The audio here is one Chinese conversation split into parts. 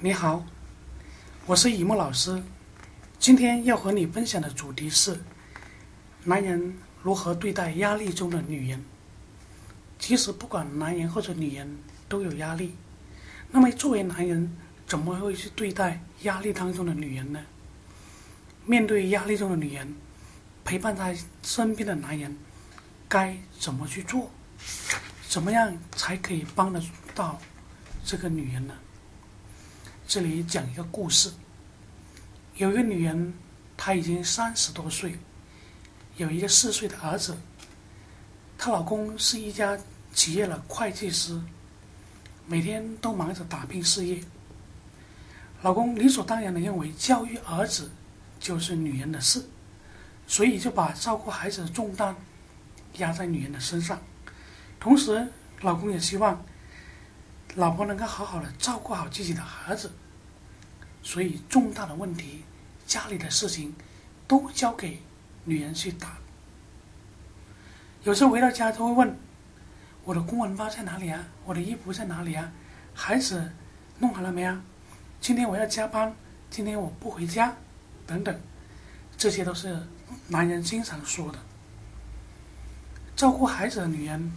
你好，我是雨墨老师。今天要和你分享的主题是：男人如何对待压力中的女人。其实，不管男人或者女人都有压力。那么，作为男人，怎么会去对待压力当中的女人呢？面对压力中的女人，陪伴在身边的男人该怎么去做？怎么样才可以帮得到这个女人呢？这里讲一个故事。有一个女人，她已经三十多岁，有一个四岁的儿子。她老公是一家企业的会计师，每天都忙着打拼事业。老公理所当然的认为教育儿子就是女人的事，所以就把照顾孩子的重担压在女人的身上。同时，老公也希望。老婆能够好好的照顾好自己的孩子，所以重大的问题、家里的事情都交给女人去打。有时候回到家都会问：“我的公文包在哪里啊？我的衣服在哪里啊？孩子弄好了没啊？今天我要加班，今天我不回家，等等，这些都是男人经常说的。照顾孩子的女人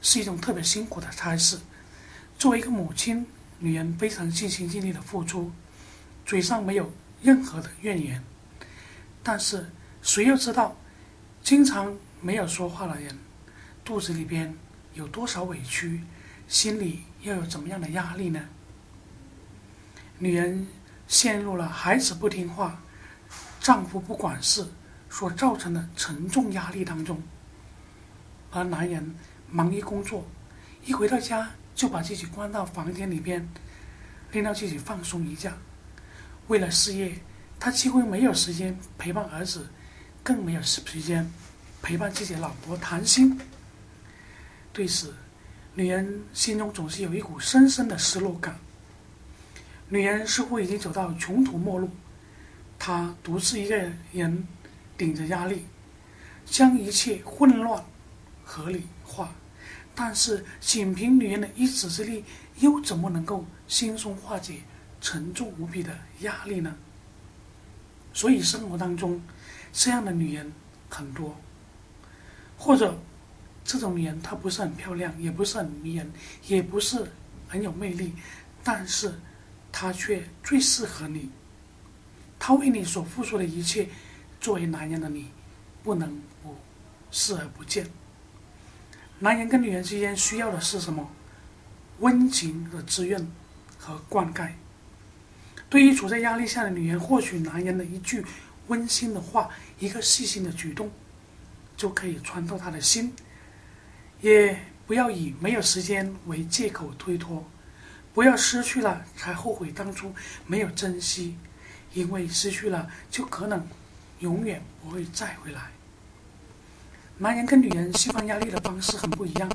是一种特别辛苦的差事。”作为一个母亲，女人非常尽心尽力的付出，嘴上没有任何的怨言。但是，谁又知道，经常没有说话的人，肚子里边有多少委屈，心里又有怎么样的压力呢？女人陷入了孩子不听话、丈夫不管事所造成的沉重压力当中，而男人忙于工作，一回到家。就把自己关到房间里边，令到自己放松一下。为了事业，他几乎没有时间陪伴儿子，更没有时间陪伴自己的老婆谈心。对此，女人心中总是有一股深深的失落感。女人似乎已经走到穷途末路，她独自一个人顶着压力，将一切混乱合理化。但是，仅凭女人的一己之力，又怎么能够轻松化解沉重无比的压力呢？所以，生活当中这样的女人很多，或者这种女人她不是很漂亮，也不是很迷人，也不是很有魅力，但是她却最适合你。她为你所付出的一切，作为男人的你，不能不视而不见。男人跟女人之间需要的是什么？温情的滋润和灌溉。对于处在压力下的女人，或许男人的一句温馨的话，一个细心的举动，就可以穿透她的心。也不要以没有时间为借口推脱，不要失去了才后悔当初没有珍惜，因为失去了就可能永远不会再回来。男人跟女人释放压力的方式很不一样。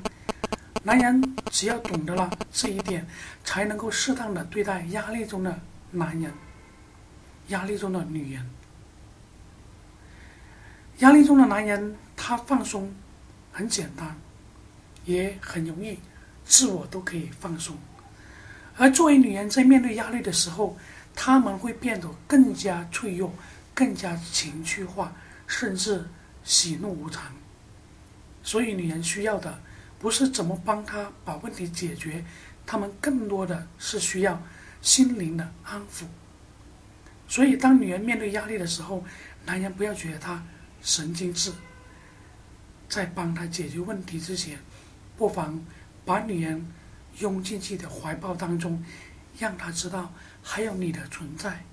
男人只要懂得了这一点，才能够适当的对待压力中的男人、压力中的女人。压力中的男人，他放松很简单，也很容易，自我都可以放松。而作为女人，在面对压力的时候，他们会变得更加脆弱，更加情绪化，甚至喜怒无常。所以，女人需要的不是怎么帮她把问题解决，她们更多的是需要心灵的安抚。所以，当女人面对压力的时候，男人不要觉得她神经质，在帮她解决问题之前，不妨把女人拥进自己的怀抱当中，让她知道还有你的存在，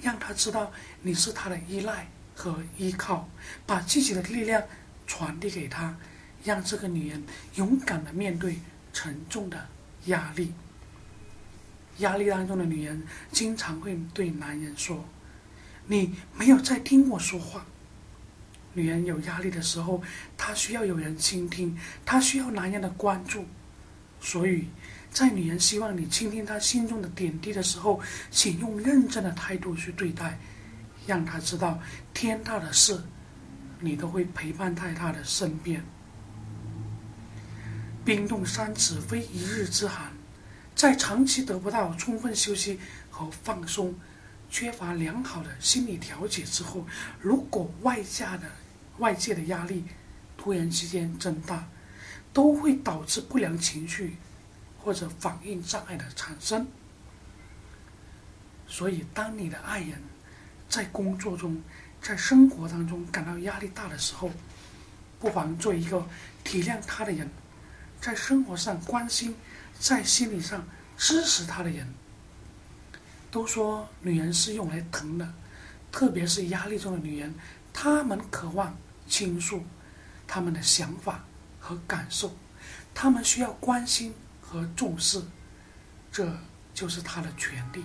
让她知道你是她的依赖和依靠，把自己的力量传递给她。让这个女人勇敢的面对沉重的压力。压力当中的女人经常会对男人说：“你没有在听我说话。”女人有压力的时候，她需要有人倾听，她需要男人的关注。所以，在女人希望你倾听她心中的点滴的时候，请用认真的态度去对待，让她知道天大的事，你都会陪伴在她的身边。冰冻三尺非一日之寒，在长期得不到充分休息和放松，缺乏良好的心理调节之后，如果外加的外界的压力突然之间增大，都会导致不良情绪或者反应障碍的产生。所以，当你的爱人在工作中、在生活当中感到压力大的时候，不妨做一个体谅他的人，在生活上关心，在心理上支持他的人。都说女人是用来疼的，特别是压力中的女人，她们渴望倾诉她们的想法和感受，她们需要关心和重视，这就是她的权利。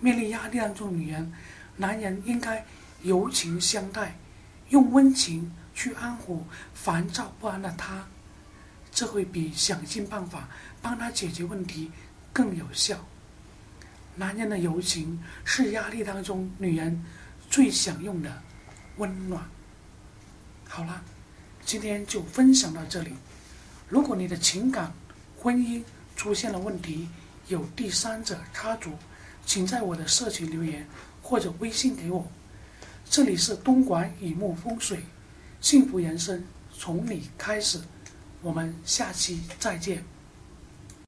面临压力当中，女人、男人应该柔情相待，用温情去安抚烦躁不安的她，这会比想尽办法帮他解决问题更有效。男人的柔情是压力当中女人最想用的温暖。好了，今天就分享到这里。如果你的情感、婚姻出现了问题，有第三者插足。请在我的社群留言或者微信给我。这里是东莞雨木风水，幸福人生从你开始。我们下期再见。